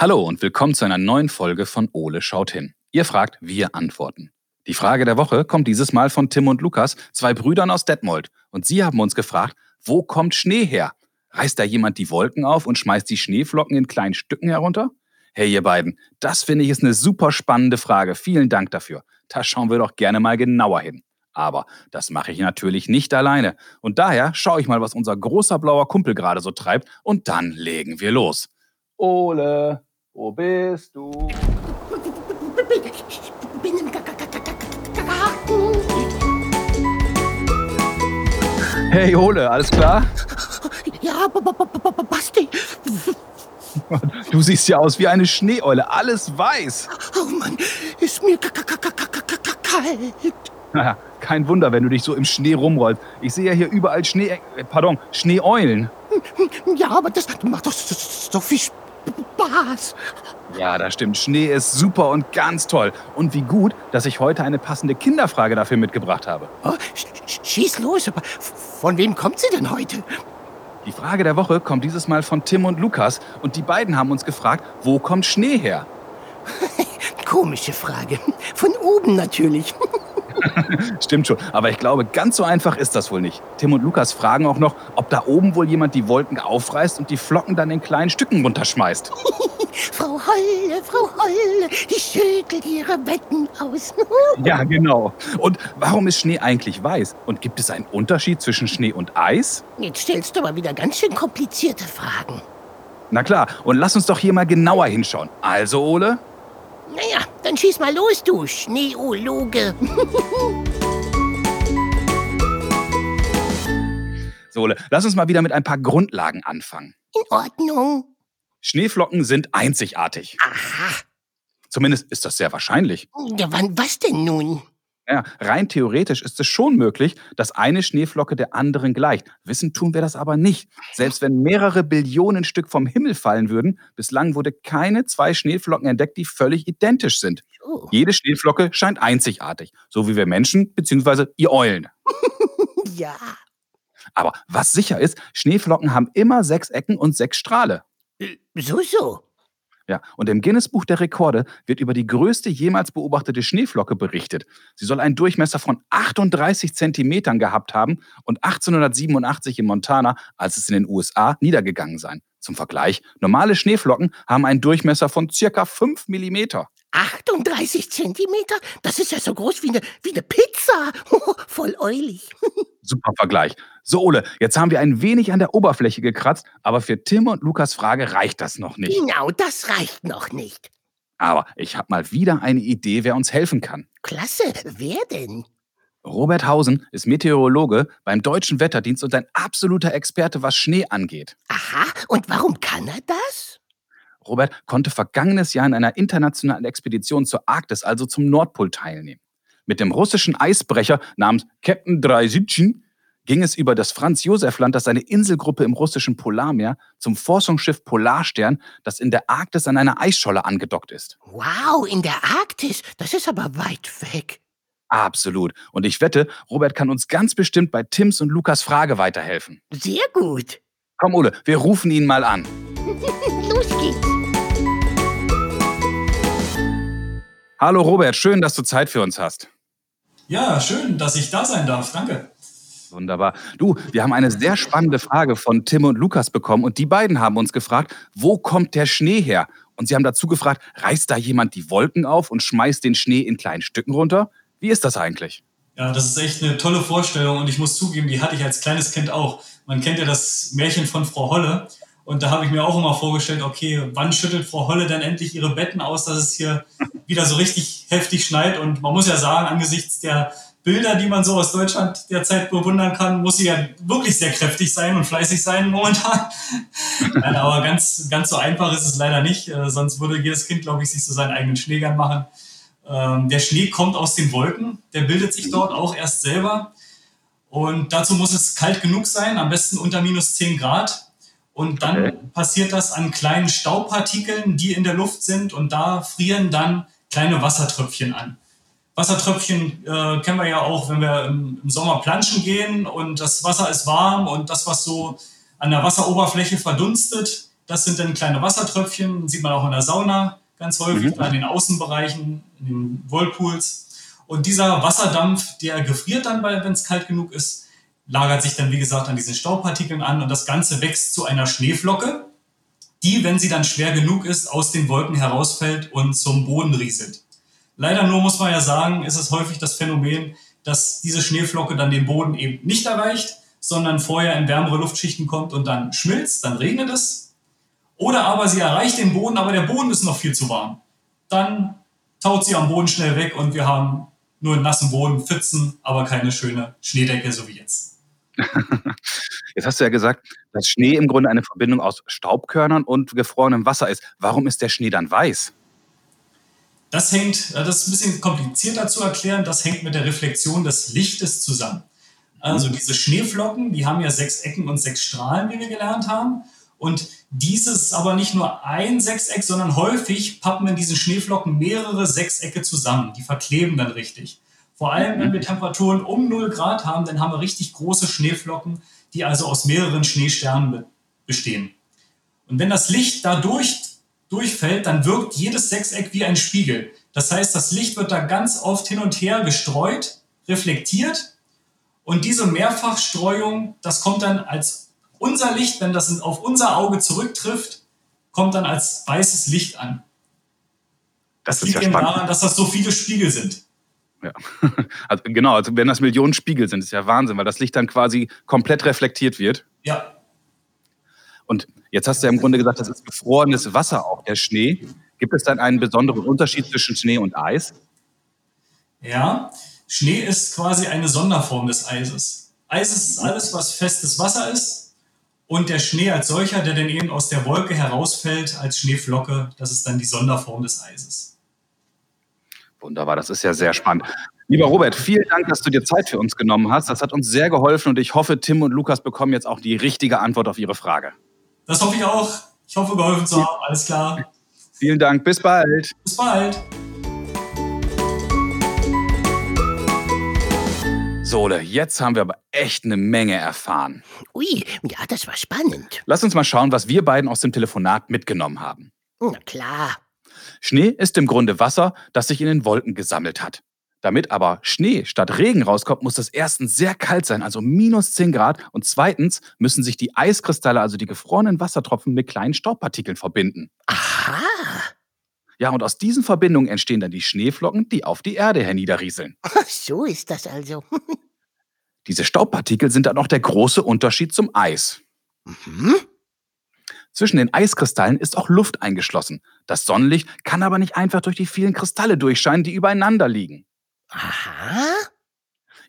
Hallo und willkommen zu einer neuen Folge von Ole schaut hin. Ihr fragt, wir antworten. Die Frage der Woche kommt dieses Mal von Tim und Lukas, zwei Brüdern aus Detmold. Und sie haben uns gefragt, wo kommt Schnee her? Reißt da jemand die Wolken auf und schmeißt die Schneeflocken in kleinen Stücken herunter? Hey ihr beiden, das finde ich ist eine super spannende Frage. Vielen Dank dafür. Da schauen wir doch gerne mal genauer hin. Aber das mache ich natürlich nicht alleine. Und daher schaue ich mal, was unser großer blauer Kumpel gerade so treibt. Und dann legen wir los. Ole, wo bist du? Bin im Garten. Hey Ole, alles klar? Ja, Basti. Du siehst ja aus wie eine Schneeeule, alles weiß. Oh Mann, ist mir ka- ka- ka- ka- ka- ka- ka- kalt. Naja, kein Wunder, wenn du dich so im Schnee rumrollst. Ich sehe ja hier überall Schnee, äh, pardon, Schneeeulen. Ja, aber das macht doch so, so viel Spaß. Ja, das stimmt. Schnee ist super und ganz toll. Und wie gut, dass ich heute eine passende Kinderfrage dafür mitgebracht habe. Oh, sch- sch- schieß los, aber von wem kommt sie denn heute? Die Frage der Woche kommt dieses Mal von Tim und Lukas und die beiden haben uns gefragt, wo kommt Schnee her? Komische Frage. Von oben natürlich. Stimmt schon, aber ich glaube, ganz so einfach ist das wohl nicht. Tim und Lukas fragen auch noch, ob da oben wohl jemand die Wolken aufreißt und die Flocken dann in kleinen Stücken runterschmeißt. Frau Holle, Frau Holle, die schüttelt ihre Betten aus. Ja, genau. Und warum ist Schnee eigentlich weiß? Und gibt es einen Unterschied zwischen Schnee und Eis? Jetzt stellst du aber wieder ganz schön komplizierte Fragen. Na klar, und lass uns doch hier mal genauer hinschauen. Also, Ole? Naja, dann schieß mal los, du Schneeologe. So, Ole, lass uns mal wieder mit ein paar Grundlagen anfangen. In Ordnung. Schneeflocken sind einzigartig. Aha. Zumindest ist das sehr wahrscheinlich. Ja, wann was denn nun? Ja, rein theoretisch ist es schon möglich, dass eine Schneeflocke der anderen gleicht. Wissen tun wir das aber nicht. Selbst wenn mehrere Billionen Stück vom Himmel fallen würden, bislang wurde keine zwei Schneeflocken entdeckt, die völlig identisch sind. Oh. Jede Schneeflocke scheint einzigartig, so wie wir Menschen bzw. ihr Eulen. Ja. Aber was sicher ist, Schneeflocken haben immer sechs Ecken und sechs Strahle. Äh, So, so. Ja, und im Guinness-Buch der Rekorde wird über die größte jemals beobachtete Schneeflocke berichtet. Sie soll einen Durchmesser von 38 Zentimetern gehabt haben und 1887 in Montana, als es in den USA, niedergegangen sein. Zum Vergleich, normale Schneeflocken haben einen Durchmesser von circa 5 Millimeter. 38 Zentimeter? Das ist ja so groß wie eine, wie eine Pizza. Voll eulig. Super Vergleich. So, Ole, jetzt haben wir ein wenig an der Oberfläche gekratzt, aber für Tim und Lukas Frage reicht das noch nicht. Genau, das reicht noch nicht. Aber ich habe mal wieder eine Idee, wer uns helfen kann. Klasse. Wer denn? Robert Hausen ist Meteorologe beim Deutschen Wetterdienst und ein absoluter Experte, was Schnee angeht. Aha. Und warum kann er das? Robert konnte vergangenes Jahr in einer internationalen Expedition zur Arktis, also zum Nordpol, teilnehmen. Mit dem russischen Eisbrecher namens Captain Draisitschin ging es über das Franz-Josef-Land, das eine Inselgruppe im russischen Polarmeer, zum Forschungsschiff Polarstern, das in der Arktis an einer Eisscholle angedockt ist. Wow, in der Arktis. Das ist aber weit weg. Absolut. Und ich wette, Robert kann uns ganz bestimmt bei Tims und Lukas Frage weiterhelfen. Sehr gut. Komm, Ole, wir rufen ihn mal an. Los geht's. Hallo Robert, schön, dass du Zeit für uns hast. Ja, schön, dass ich da sein darf. Danke. Wunderbar. Du, wir haben eine sehr spannende Frage von Tim und Lukas bekommen und die beiden haben uns gefragt, wo kommt der Schnee her? Und sie haben dazu gefragt, reißt da jemand die Wolken auf und schmeißt den Schnee in kleinen Stücken runter? Wie ist das eigentlich? Ja, das ist echt eine tolle Vorstellung und ich muss zugeben, die hatte ich als kleines Kind auch. Man kennt ja das Märchen von Frau Holle und da habe ich mir auch immer vorgestellt, okay, wann schüttelt Frau Holle denn endlich ihre Betten aus, dass es hier wieder so richtig heftig schneit und man muss ja sagen, angesichts der Bilder, die man so aus Deutschland derzeit bewundern kann, muss sie ja wirklich sehr kräftig sein und fleißig sein momentan. Nein, aber ganz, ganz so einfach ist es leider nicht. Äh, sonst würde jedes Kind, glaube ich, sich so seinen eigenen Schneegern machen. Ähm, der Schnee kommt aus den Wolken, der bildet sich dort auch erst selber. Und dazu muss es kalt genug sein, am besten unter minus 10 Grad. Und dann Okay. passiert das an kleinen Staubpartikeln, die in der Luft sind. Und da frieren dann kleine Wassertröpfchen an. Wassertröpfchen äh, kennen wir ja auch, wenn wir im, im Sommer planschen gehen und das Wasser ist warm und das, was so an der Wasseroberfläche verdunstet, Das sind dann kleine Wassertröpfchen, sieht man auch in der Sauna ganz häufig, mhm. in den Außenbereichen, in den Whirlpools. Und dieser Wasserdampf, der gefriert dann, wenn es kalt genug ist, lagert sich dann, wie gesagt, an diesen Staubpartikeln an und das Ganze wächst zu einer Schneeflocke, die, wenn sie dann schwer genug ist, aus den Wolken herausfällt und zum Boden rieselt. Leider nur muss man ja sagen, ist es häufig das Phänomen, dass diese Schneeflocke dann den Boden eben nicht erreicht, sondern vorher in wärmere Luftschichten kommt und dann schmilzt, dann regnet es. Oder aber sie erreicht den Boden, aber der Boden ist noch viel zu warm. Dann taut sie am Boden schnell weg und wir haben nur einen nassen Boden, Pfützen, aber keine schöne Schneedecke, so wie jetzt. Jetzt hast du ja gesagt, dass Schnee im Grunde eine Verbindung aus Staubkörnern und gefrorenem Wasser ist. Warum ist der Schnee dann weiß? Das hängt, das ist ein bisschen komplizierter zu erklären, das hängt mit der Reflexion des Lichtes zusammen. Also mhm. diese Schneeflocken, die haben ja sechs Ecken und sechs Strahlen, wie wir gelernt haben. Und dieses ist aber nicht nur ein Sechseck, sondern häufig pappen in diesen Schneeflocken mehrere Sechsecke zusammen. Die verkleben dann richtig. Vor allem, wenn wir Temperaturen um 0 Grad haben, dann haben wir richtig große Schneeflocken, die also aus mehreren Schneesternen bestehen. Und wenn das Licht da durch, durchfällt, dann wirkt jedes Sechseck wie ein Spiegel. Das heißt, das Licht wird da ganz oft hin und her gestreut, reflektiert. Und diese Mehrfachstreuung, das kommt dann als unser Licht, wenn das auf unser Auge zurücktrifft, kommt dann als weißes Licht an. Das, das liegt ja eben daran, dass das so viele Spiegel sind. Ja. Also genau, also wenn das Millionen Spiegel sind, ist ja Wahnsinn, weil das Licht dann quasi komplett reflektiert wird. Ja. Und jetzt hast du ja im Grunde gesagt, das ist gefrorenes Wasser auch, der Schnee. Gibt es dann einen besonderen Unterschied zwischen Schnee und Eis? Ja, Schnee ist quasi eine Sonderform des Eises. Eis ist alles, was festes Wasser ist. Und der Schnee als solcher, der dann eben aus der Wolke herausfällt als Schneeflocke, das ist dann die Sonderform des Eises. Wunderbar, das ist ja sehr spannend. Lieber Robert, vielen Dank, dass du dir Zeit für uns genommen hast. Das hat uns sehr geholfen und ich hoffe, Tim und Lukas bekommen jetzt auch die richtige Antwort auf ihre Frage. Das hoffe ich auch. Ich hoffe, geholfen zu haben. Alles klar. Vielen Dank. Bis bald. Bis bald. Sole, jetzt haben wir aber echt eine Menge erfahren. Ui, ja, das war spannend. Lass uns mal schauen, was wir beiden aus dem Telefonat mitgenommen haben. Na klar. Schnee ist im Grunde Wasser, das sich in den Wolken gesammelt hat. Damit aber Schnee statt Regen rauskommt, muss es erstens sehr kalt sein, also minus 10 Grad. Und zweitens müssen sich die Eiskristalle, also die gefrorenen Wassertropfen, mit kleinen Staubpartikeln verbinden. Aha. Ja, und aus diesen Verbindungen entstehen dann die Schneeflocken, die auf die Erde herniederrieseln. So ist das also. Diese Staubpartikel sind dann auch der große Unterschied zum Eis. Mhm. Zwischen den Eiskristallen ist auch Luft eingeschlossen. Das Sonnenlicht kann aber nicht einfach durch die vielen Kristalle durchscheinen, die übereinander liegen. Aha.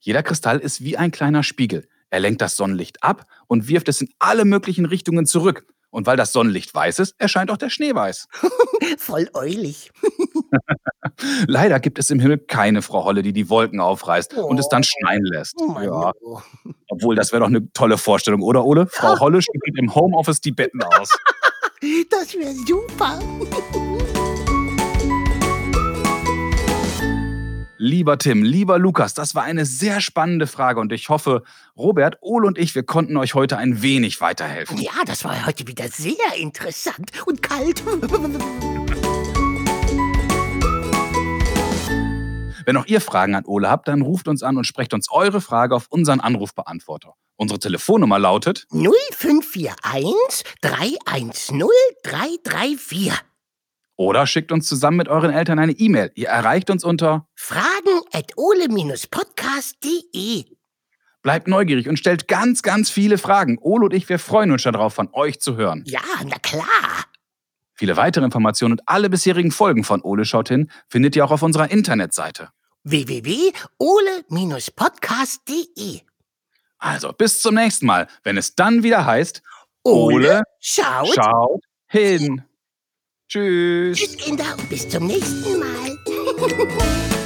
Jeder Kristall ist wie ein kleiner Spiegel. Er lenkt das Sonnenlicht ab und wirft es in alle möglichen Richtungen zurück. Und weil das Sonnenlicht weiß ist, erscheint auch der Schnee weiß. Voll eulig. Leider gibt es im Himmel keine Frau Holle, die die Wolken aufreißt oh. und es dann schneien lässt. Oh ja. Obwohl, das wäre doch eine tolle Vorstellung, oder Ole? Frau Holle schüttelt im Homeoffice die Betten aus. das wäre super. Lieber Tim, lieber Lukas, das war eine sehr spannende Frage und ich hoffe, Robert, Ole und ich, wir konnten euch heute ein wenig weiterhelfen. Ja, das war heute wieder sehr interessant und kalt. Wenn auch ihr Fragen an Ole habt, dann ruft uns an und sprecht uns eure Frage auf unseren Anrufbeantworter. Unsere Telefonnummer lautet 0541 310 334. Oder schickt uns zusammen mit euren Eltern eine E-Mail. Ihr erreicht uns unter fragen at ole-podcast.de. Bleibt neugierig und stellt ganz, ganz viele Fragen. Ole und ich, wir freuen uns schon darauf, von euch zu hören. Ja, na klar. Viele weitere Informationen und alle bisherigen Folgen von Ole schaut hin findet ihr auch auf unserer Internetseite www.ole-podcast.de. Also bis zum nächsten Mal, wenn es dann wieder heißt Ole, Ole schaut, schaut hin. Tschüss. Tschüss, Kinder, und bis zum nächsten Mal.